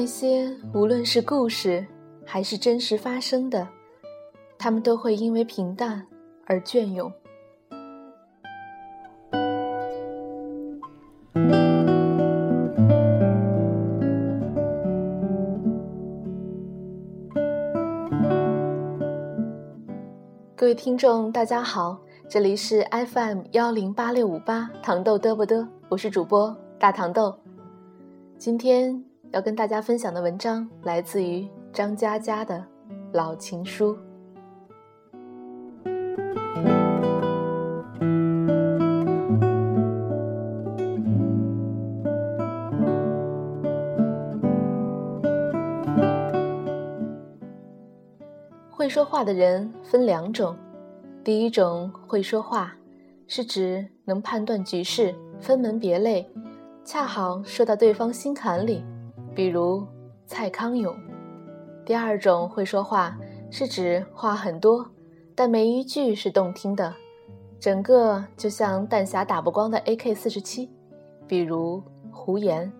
那些无论是故事还是真实发生的，他们都会因为平淡而隽永。各位听众，大家好，这里是 FM 幺零八六五八糖豆嘚不嘚，我是主播大糖豆。今天要跟大家分享的文章来自于张嘉佳的《老情书》。会说话的人分两种，第一种会说话，是指能判断局势，分门别类，恰好说到对方心坎里，比如蔡康永；第二种会说话，是指话很多，但没一句是动听的，整个就像弹匣打不光的 AK 四十七，比如胡言。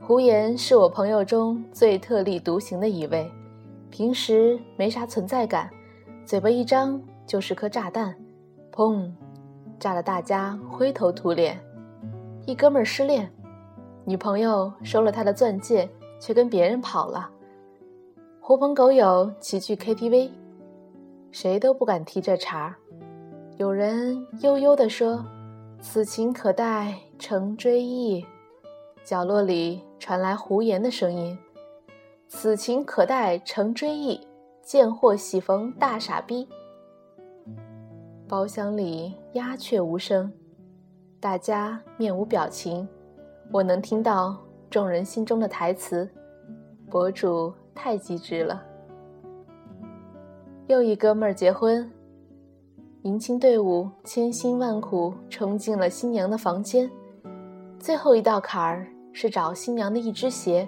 胡言是我朋友中最特立独行的一位。平时没啥存在感，嘴巴一张就是颗炸弹，砰，炸得大家灰头土脸。一哥们儿失恋，女朋友收了他的钻戒，却跟别人跑了。狐朋狗友齐聚 KTV，谁都不敢提这茬儿。有人悠悠地说：“此情可待成追忆。”角落里传来胡言的声音。此情可待成追忆，贱货喜逢大傻逼。包厢里鸦雀无声，大家面无表情。我能听到众人心中的台词：博主太机智了。又一哥们儿结婚，迎亲队伍千辛万苦冲进了新娘的房间，最后一道坎儿是找新娘的一只鞋。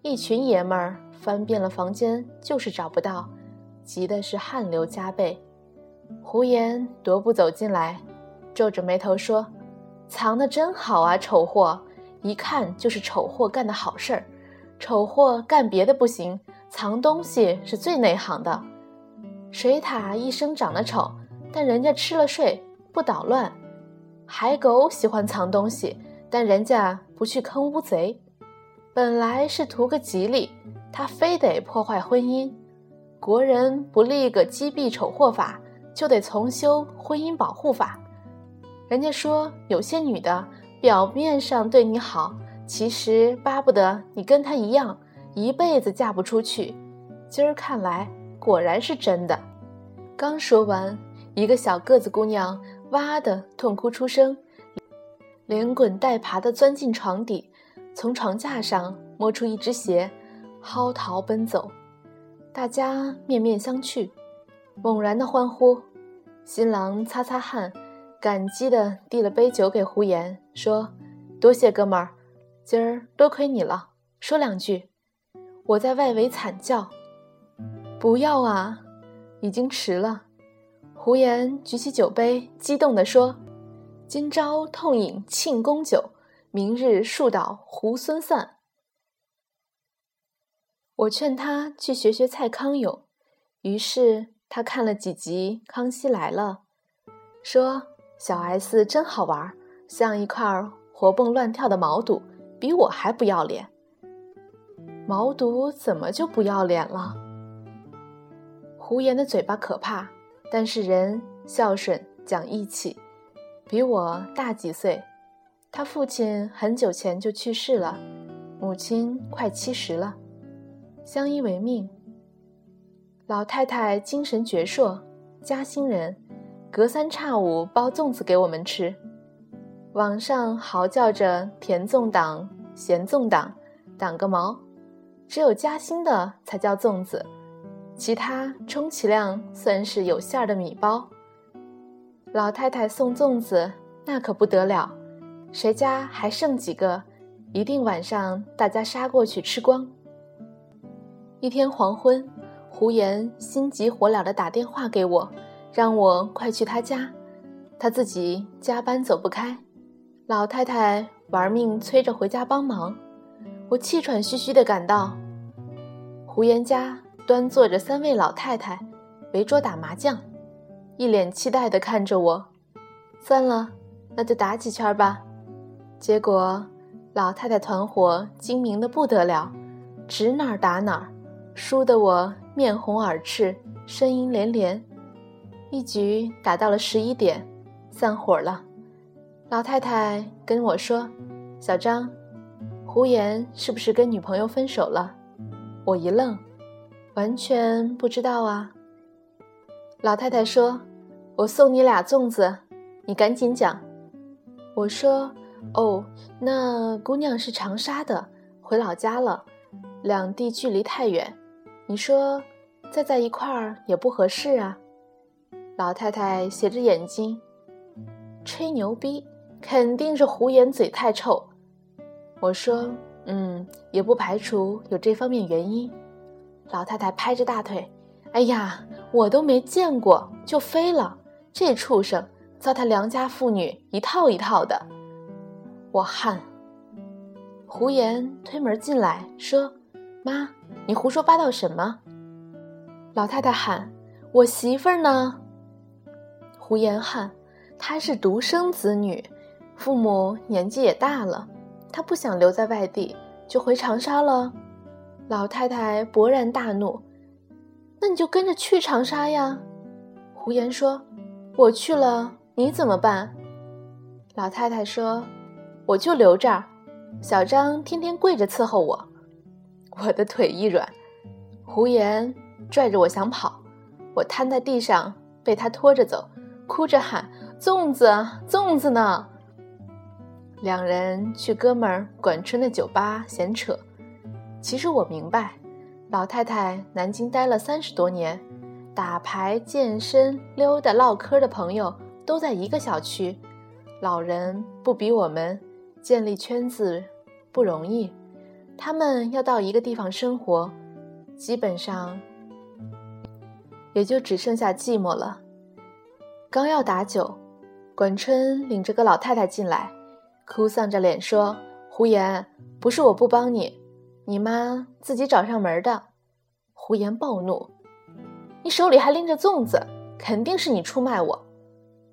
一群爷们儿翻遍了房间，就是找不到，急的是汗流浃背。胡言踱步走进来，皱着眉头说：“藏的真好啊，丑货！一看就是丑货干的好事儿。丑货干别的不行，藏东西是最内行的。水獭一生长得丑，但人家吃了睡不捣乱；海狗喜欢藏东西，但人家不去坑乌贼。”本来是图个吉利，他非得破坏婚姻。国人不立个击毙丑货法，就得重修婚姻保护法。人家说有些女的表面上对你好，其实巴不得你跟他一样，一辈子嫁不出去。今儿看来果然是真的。刚说完，一个小个子姑娘哇的痛哭出声，连滚带爬的钻进床底。从床架上摸出一只鞋，嚎啕奔走，大家面面相觑，猛然的欢呼。新郎擦擦汗，感激地递了杯酒给胡言，说：“多谢哥们儿，今儿多亏你了。说两句。”我在外围惨叫：“不要啊，已经迟了。”胡言举起酒杯，激动地说：“今朝痛饮庆功酒。”明日树倒猢狲散。我劝他去学学蔡康永，于是他看了几集《康熙来了》，说：“小 S 真好玩，像一块活蹦乱跳的毛肚，比我还不要脸。”毛肚怎么就不要脸了？胡言的嘴巴可怕，但是人孝顺讲义气，比我大几岁。他父亲很久前就去世了，母亲快七十了，相依为命。老太太精神矍铄，嘉兴人，隔三差五包粽子给我们吃。网上嚎叫着“甜粽党”“咸粽党”，党个毛！只有嘉兴的才叫粽子，其他充其量算是有馅儿的米包。老太太送粽子，那可不得了。谁家还剩几个？一定晚上大家杀过去吃光。一天黄昏，胡言心急火燎地打电话给我，让我快去他家。他自己加班走不开，老太太玩命催着回家帮忙。我气喘吁吁地赶到胡言家，端坐着三位老太太，围桌打麻将，一脸期待地看着我。算了，那就打几圈吧。结果，老太太团伙精明的不得了，指哪儿打哪儿，输得我面红耳赤，声音连连。一局打到了十一点，散伙了。老太太跟我说：“小张，胡言是不是跟女朋友分手了？”我一愣，完全不知道啊。老太太说：“我送你俩粽子，你赶紧讲。”我说。哦，那姑娘是长沙的，回老家了，两地距离太远，你说再在一块儿也不合适啊。老太太斜着眼睛，吹牛逼，肯定是胡言嘴太臭。我说，嗯，也不排除有这方面原因。老太太拍着大腿，哎呀，我都没见过就飞了，这畜生糟蹋良家妇女一套一套的。我汗。胡言推门进来，说：“妈，你胡说八道什么？”老太太喊：“我媳妇儿呢？”胡言喊：“她是独生子女，父母年纪也大了，他不想留在外地，就回长沙了。”老太太勃然大怒：“那你就跟着去长沙呀！”胡言说：“我去了，你怎么办？”老太太说。我就留这儿，小张天天跪着伺候我。我的腿一软，胡言拽着我想跑，我瘫在地上被他拖着走，哭着喊：“粽子，粽子呢？”两人去哥们儿管春的酒吧闲扯。其实我明白，老太太南京待了三十多年，打牌、健身、溜达、唠嗑的朋友都在一个小区，老人不比我们。建立圈子不容易，他们要到一个地方生活，基本上也就只剩下寂寞了。刚要打酒，管春领着个老太太进来，哭丧着脸说：“胡言，不是我不帮你，你妈自己找上门的。”胡言暴怒：“你手里还拎着粽子，肯定是你出卖我！”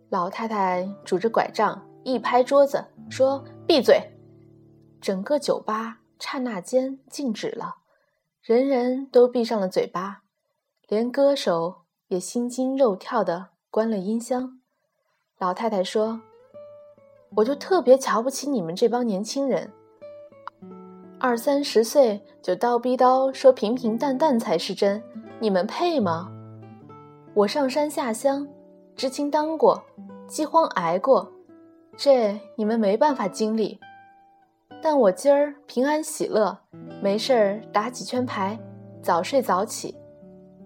老太太拄着拐杖一拍桌子说。闭嘴！整个酒吧刹那间静止了，人人都闭上了嘴巴，连歌手也心惊肉跳的关了音箱。老太太说：“我就特别瞧不起你们这帮年轻人，二三十岁就叨逼叨说平平淡淡才是真，你们配吗？我上山下乡，知青当过，饥荒挨过。”这你们没办法经历，但我今儿平安喜乐，没事儿打几圈牌，早睡早起。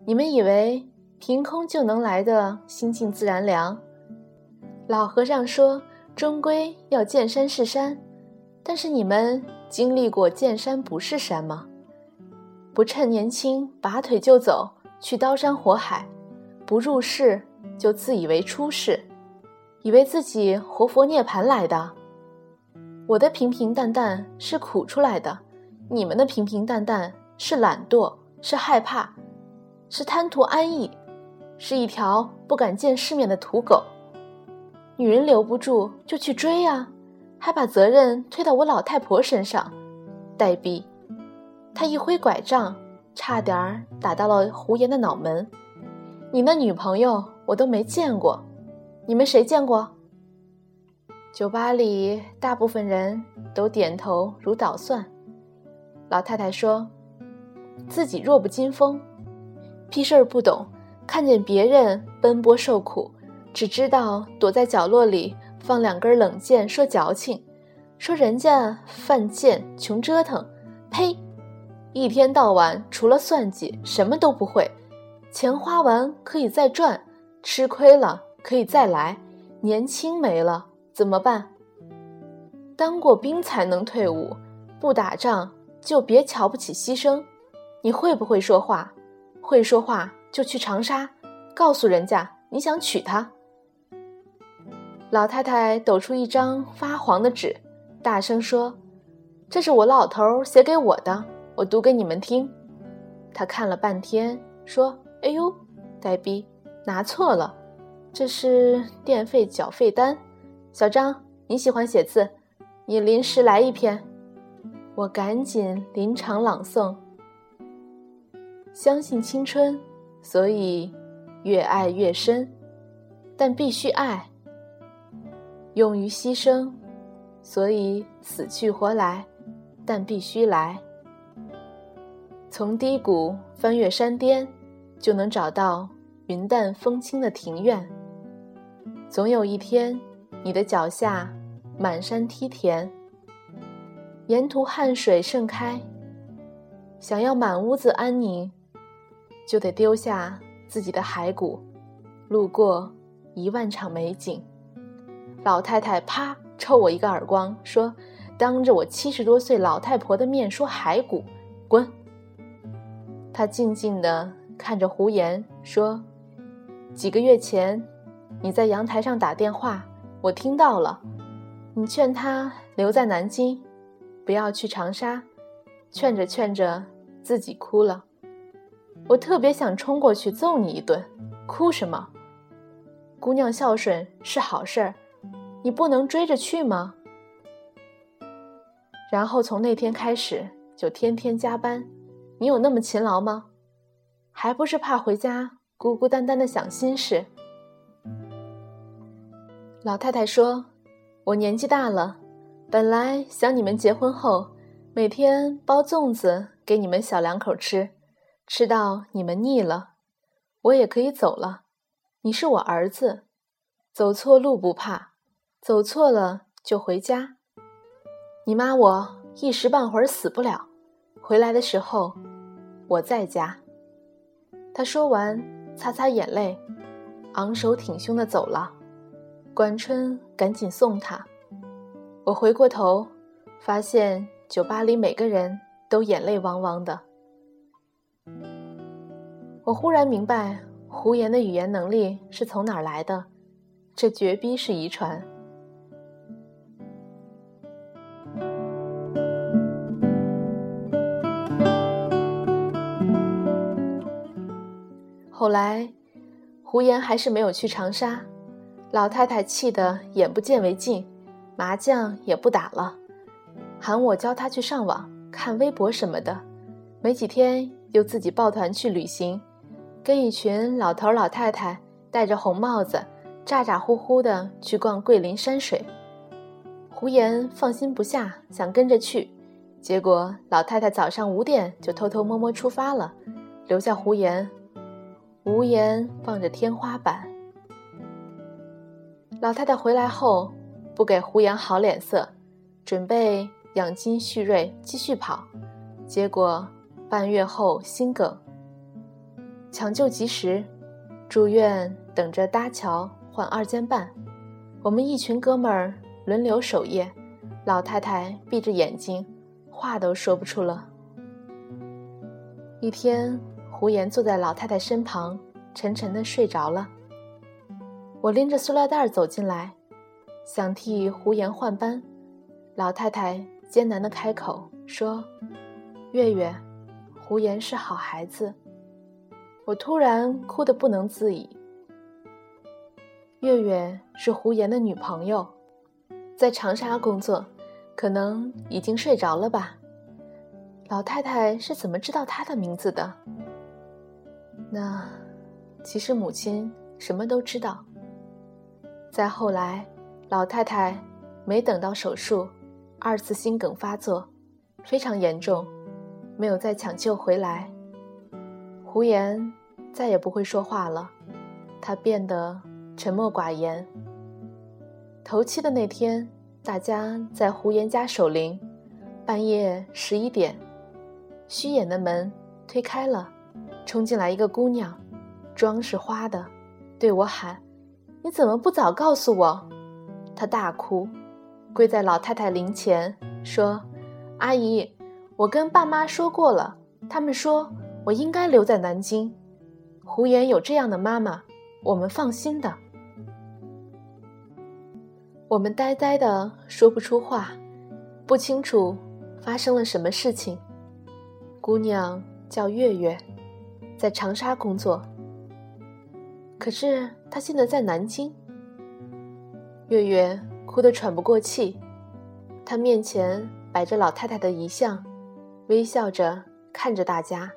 你们以为凭空就能来的心静自然凉？老和尚说，终归要见山是山，但是你们经历过见山不是山吗？不趁年轻拔腿就走，去刀山火海，不入世就自以为出世。以为自己活佛涅盘来的，我的平平淡淡是苦出来的，你们的平平淡淡是懒惰，是害怕，是贪图安逸，是一条不敢见世面的土狗。女人留不住就去追啊，还把责任推到我老太婆身上，呆逼！他一挥拐杖，差点儿打到了胡言的脑门。你那女朋友我都没见过。你们谁见过？酒吧里大部分人都点头如捣蒜。老太太说：“自己弱不禁风，屁事儿不懂，看见别人奔波受苦，只知道躲在角落里放两根冷箭，说矫情，说人家犯贱穷折腾。呸！一天到晚除了算计什么都不会，钱花完可以再赚，吃亏了。”可以再来，年轻没了怎么办？当过兵才能退伍，不打仗就别瞧不起牺牲。你会不会说话？会说话就去长沙，告诉人家你想娶她。老太太抖出一张发黄的纸，大声说：“这是我老头写给我的，我读给你们听。”他看了半天，说：“哎呦，呆逼，拿错了，这是电费缴费单。小张，你喜欢写字，你临时来一篇。”我赶紧临场朗诵：“相信青春，所以越爱越深，但必须爱；勇于牺牲，所以死去活来，但必须来。从低谷翻越山巅，就能找到云淡风轻的庭院。总有一天，你的脚下满山梯田。”沿途汗水盛开，想要满屋子安宁，就得丢下自己的骸骨，路过一万场美景。老太太啪抽我一个耳光，说：“当着我七十多岁老太婆的面说骸骨，滚！”她静静地看着胡言，说：“几个月前，你在阳台上打电话，我听到了，你劝他留在南京。”不要去长沙，劝着劝着自己哭了。我特别想冲过去揍你一顿，哭什么？姑娘孝顺是好事儿，你不能追着去吗？然后从那天开始就天天加班，你有那么勤劳吗？还不是怕回家孤孤单单的想心事。老太太说：“我年纪大了。”本来想你们结婚后每天包粽子给你们小两口吃，吃到你们腻了，我也可以走了。你是我儿子，走错路不怕，走错了就回家。你妈我一时半会儿死不了，回来的时候我在家。他说完，擦擦眼泪，昂首挺胸的走了。管春赶紧送他。我回过头，发现酒吧里每个人都眼泪汪汪的。我忽然明白胡言的语言能力是从哪儿来的，这绝逼是遗传。胡言还是没有去长沙，老太太气得眼不见为净。麻将也不打了，喊我教他去上网看微博什么的。没几天又自己抱团去旅行，跟一群老头老太太戴着红帽子，咋咋呼呼的去逛桂林山水。胡言放心不下，想跟着去，结果老太太早上五点就偷偷摸摸出发了，留下胡言无言望着天花板。老太太回来后。不给胡杨好脸色，准备养精蓄锐继续跑，结果半月后心梗，抢救及时，住院等着搭桥换二尖瓣。我们一群哥们儿轮流守夜，老太太闭着眼睛，话都说不出了。一天，胡言坐在老太太身旁，沉沉的睡着了。我拎着塑料袋走进来。想替胡言换班，老太太艰难的开口说：“月月，胡言是好孩子。”我突然哭得不能自已。月月是胡言的女朋友，在长沙工作，可能已经睡着了吧。老太太是怎么知道他的名字的？那，其实母亲什么都知道。再后来。老太太没等到手术，二次心梗发作，非常严重，没有再抢救回来。胡言再也不会说话了，他变得沉默寡言。头七的那天，大家在胡言家守灵，半夜十一点，虚掩的门推开了，冲进来一个姑娘，妆是花的，对我喊：“你怎么不早告诉我？”她大哭，跪在老太太灵前说：“阿姨，我跟爸妈说过了，他们说我应该留在南京。胡言有这样的妈妈，我们放心的。”我们呆呆的说不出话，不清楚发生了什么事情。姑娘叫月月，在长沙工作。可是他现在在南京。月月哭得喘不过气，他面前摆着老太太的遗像，微笑着看着大家。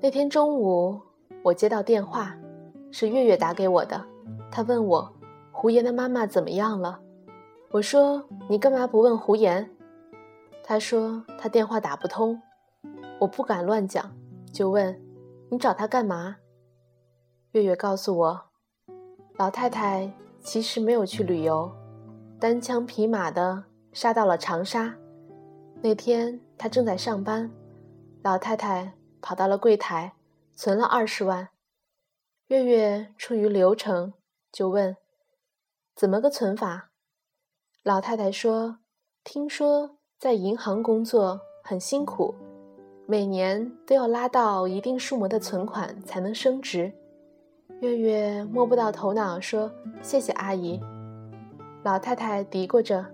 那天中午，我接到电话，是月月打给我的。她问我胡言的妈妈怎么样了。我说：“你干嘛不问胡言？”她说：“他电话打不通。”我不敢乱讲，就问：“你找他干嘛？”月月告诉我，老太太其实没有去旅游，单枪匹马的杀到了长沙。那天她正在上班，老太太。跑到了柜台，存了二十万。月月出于流程，就问：“怎么个存法？”老太太说：“听说在银行工作很辛苦，每年都要拉到一定数目的存款才能升职。”月月摸不到头脑，说：“谢谢阿姨。”老太太嘀咕着：“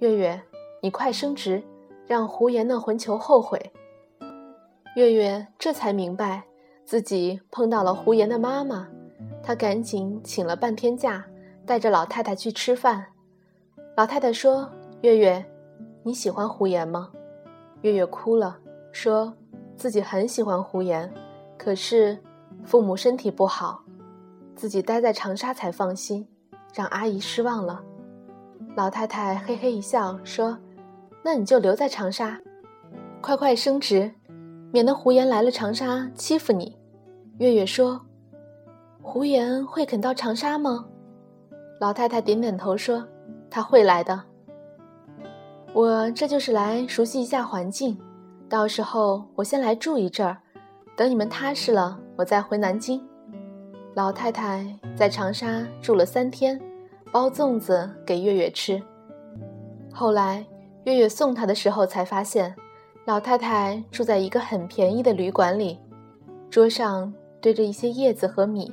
月月，你快升职，让胡言那混球后悔。”月月这才明白自己碰到了胡言的妈妈，她赶紧请了半天假，带着老太太去吃饭。老太太说：“月月，你喜欢胡言吗？”月月哭了，说自己很喜欢胡言，可是父母身体不好，自己待在长沙才放心，让阿姨失望了。老太太嘿嘿一笑，说：“那你就留在长沙，快快升职。”免得胡言来了长沙欺负你，月月说：“胡言会肯到长沙吗？”老太太点点头说：“他会来的。我这就是来熟悉一下环境，到时候我先来住一阵儿，等你们踏实了，我再回南京。”老太太在长沙住了三天，包粽子给月月吃。后来月月送她的时候才发现。老太太住在一个很便宜的旅馆里，桌上堆着一些叶子和米，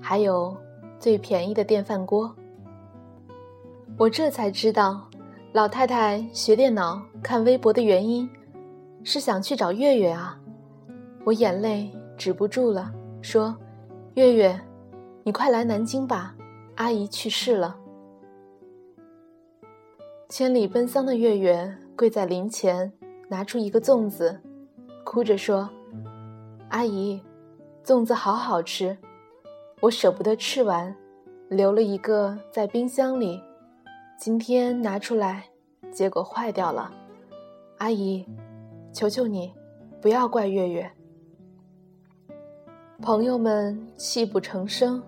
还有最便宜的电饭锅。我这才知道，老太太学电脑、看微博的原因，是想去找月月啊！我眼泪止不住了，说：“月月，你快来南京吧，阿姨去世了。”千里奔丧的月月跪在灵前。拿出一个粽子，哭着说：“阿姨，粽子好好吃，我舍不得吃完，留了一个在冰箱里，今天拿出来，结果坏掉了。阿姨，求求你，不要怪月月。”朋友们泣不成声。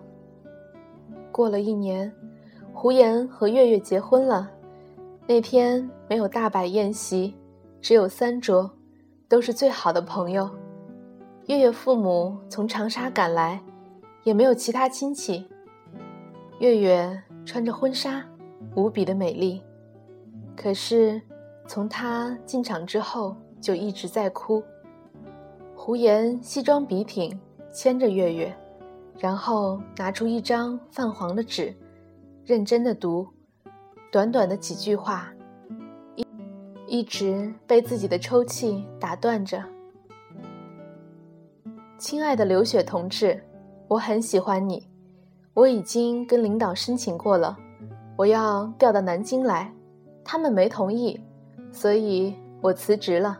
过了一年，胡言和月月结婚了，那天没有大摆宴席。只有三桌，都是最好的朋友。月月父母从长沙赶来，也没有其他亲戚。月月穿着婚纱，无比的美丽。可是，从她进场之后，就一直在哭。胡言西装笔挺，牵着月月，然后拿出一张泛黄的纸，认真的读，短短的几句话。一一直被自己的抽泣打断着。亲爱的刘雪同志，我很喜欢你，我已经跟领导申请过了，我要调到南京来，他们没同意，所以我辞职了。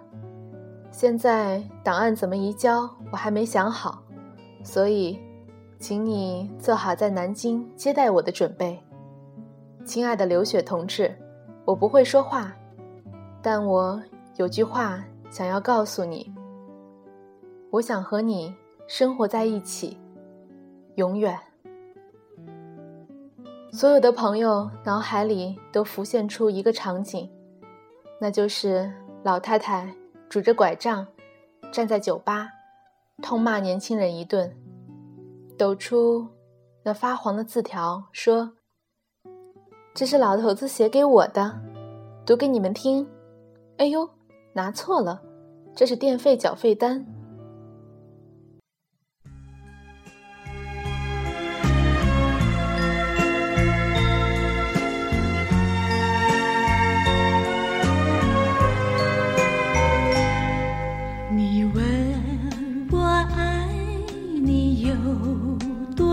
现在档案怎么移交，我还没想好，所以，请你做好在南京接待我的准备。亲爱的刘雪同志，我不会说话。但我有句话想要告诉你，我想和你生活在一起，永远。所有的朋友脑海里都浮现出一个场景，那就是老太太拄着拐杖，站在酒吧，痛骂年轻人一顿，抖出那发黄的字条，说：“这是老头子写给我的，读给你们听。”哎呦，拿错了，这是电费缴费单。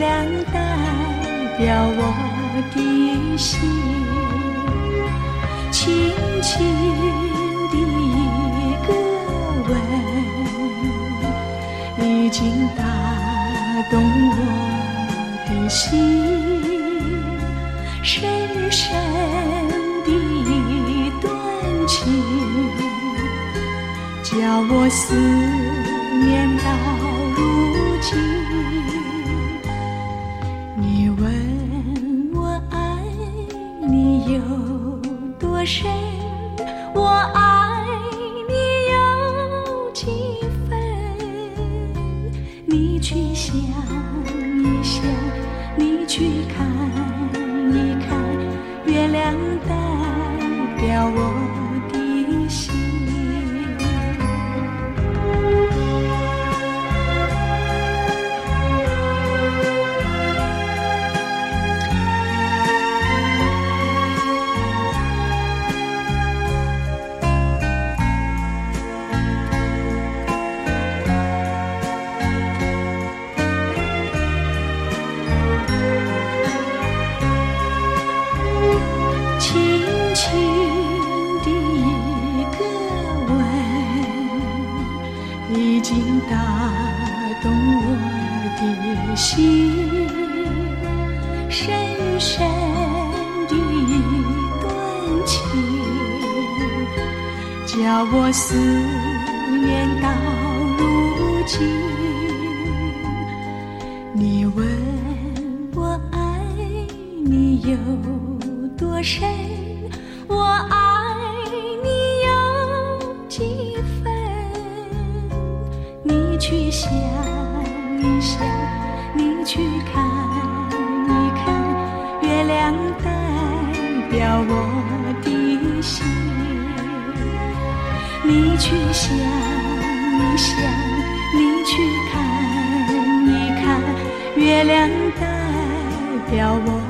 亮代表我的心，轻轻的一个吻，已经打动我的心。深深的一段情，叫我思念到如今。多深，我爱深我爱你有几分你去想一想你去看一看月亮代表我的心你去想一想你去看一看月亮代表我。